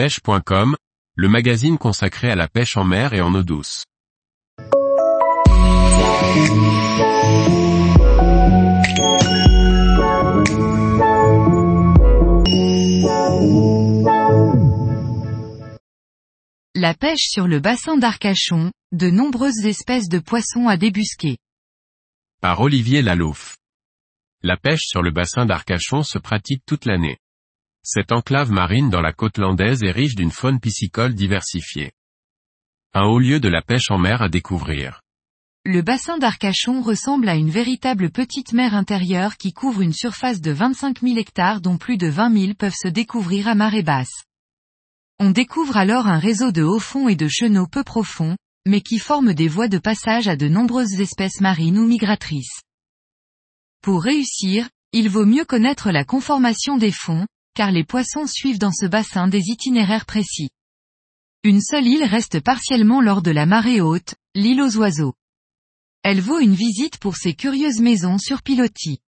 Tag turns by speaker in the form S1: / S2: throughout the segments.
S1: pêche.com, le magazine consacré à la pêche en mer et en eau douce.
S2: La pêche sur le bassin d'Arcachon, de nombreuses espèces de poissons à débusquer.
S1: Par Olivier Lalouf. La pêche sur le bassin d'Arcachon se pratique toute l'année. Cette enclave marine dans la côte landaise est riche d'une faune piscicole diversifiée. Un haut lieu de la pêche en mer à découvrir.
S2: Le bassin d'Arcachon ressemble à une véritable petite mer intérieure qui couvre une surface de 25 000 hectares dont plus de 20 000 peuvent se découvrir à marée basse. On découvre alors un réseau de hauts fonds et de chenaux peu profonds, mais qui forment des voies de passage à de nombreuses espèces marines ou migratrices. Pour réussir, il vaut mieux connaître la conformation des fonds, car les poissons suivent dans ce bassin des itinéraires précis. Une seule île reste partiellement lors de la marée haute, l'île aux oiseaux. Elle vaut une visite pour ses curieuses maisons sur pilotis.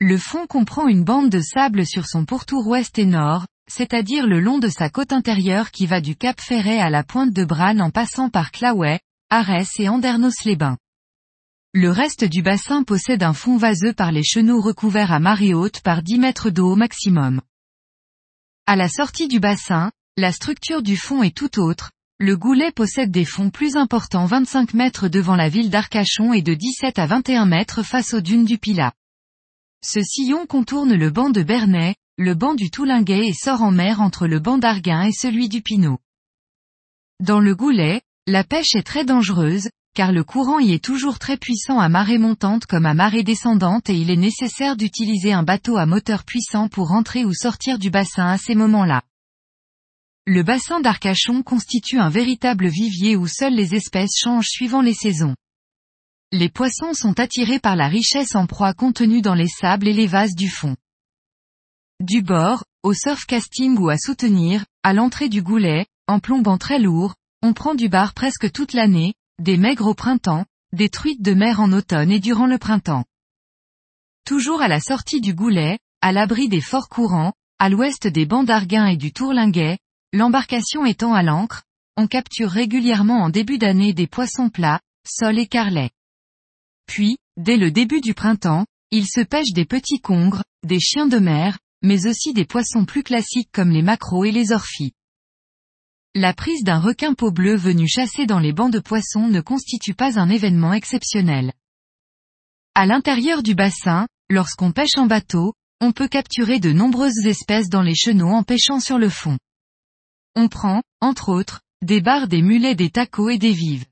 S2: Le fond comprend une bande de sable sur son pourtour ouest et nord, c'est-à-dire le long de sa côte intérieure qui va du Cap Ferret à la pointe de Bran en passant par Claouet, Arès et Andernos-les-Bains. Le reste du bassin possède un fond vaseux par les chenaux recouverts à marée haute par 10 mètres d'eau au maximum. À la sortie du bassin, la structure du fond est tout autre, le goulet possède des fonds plus importants 25 mètres devant la ville d'Arcachon et de 17 à 21 mètres face aux dunes du Pilat. Ce sillon contourne le banc de Bernay, le banc du Toulinguet et sort en mer entre le banc d'Arguin et celui du Pinot. Dans le goulet, la pêche est très dangereuse, car le courant y est toujours très puissant à marée montante comme à marée descendante et il est nécessaire d'utiliser un bateau à moteur puissant pour rentrer ou sortir du bassin à ces moments-là. Le bassin d'Arcachon constitue un véritable vivier où seules les espèces changent suivant les saisons. Les poissons sont attirés par la richesse en proie contenue dans les sables et les vases du fond. Du bord, au surf casting ou à soutenir, à l'entrée du goulet, en plombant très lourd, on prend du bar presque toute l'année, des maigres au printemps, des truites de mer en automne et durant le printemps. Toujours à la sortie du goulet, à l'abri des forts courants, à l'ouest des bancs d'Arguin et du Tourlinguet, l'embarcation étant à l'ancre, on capture régulièrement en début d'année des poissons plats, sols et carlets. Puis, dès le début du printemps, il se pêche des petits congres, des chiens de mer, mais aussi des poissons plus classiques comme les maquereaux et les orphies. La prise d'un requin peau bleue venu chasser dans les bancs de poissons ne constitue pas un événement exceptionnel. À l'intérieur du bassin, lorsqu'on pêche en bateau, on peut capturer de nombreuses espèces dans les chenaux en pêchant sur le fond. On prend, entre autres, des barres des mulets des tacos et des vives.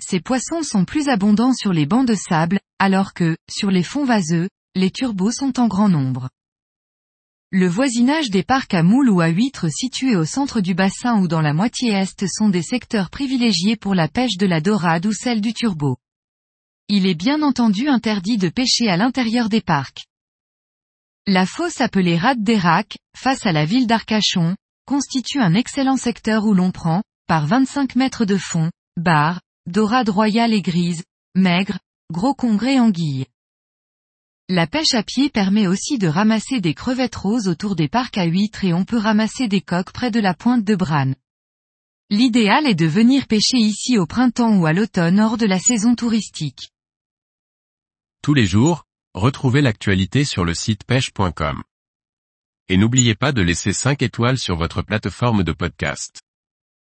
S2: Ces poissons sont plus abondants sur les bancs de sable, alors que, sur les fonds vaseux, les turbos sont en grand nombre. Le voisinage des parcs à moules ou à huîtres situés au centre du bassin ou dans la moitié est sont des secteurs privilégiés pour la pêche de la dorade ou celle du turbo. Il est bien entendu interdit de pêcher à l'intérieur des parcs. La fosse appelée Rade d'Erac, face à la ville d'Arcachon, constitue un excellent secteur où l'on prend, par 25 mètres de fond, barres, dorade royale et grise, maigre, gros congrès anguilles. La pêche à pied permet aussi de ramasser des crevettes roses autour des parcs à huîtres et on peut ramasser des coques près de la pointe de Bran. L'idéal est de venir pêcher ici au printemps ou à l'automne hors de la saison touristique.
S1: Tous les jours, retrouvez l'actualité sur le site pêche.com. Et n'oubliez pas de laisser 5 étoiles sur votre plateforme de podcast.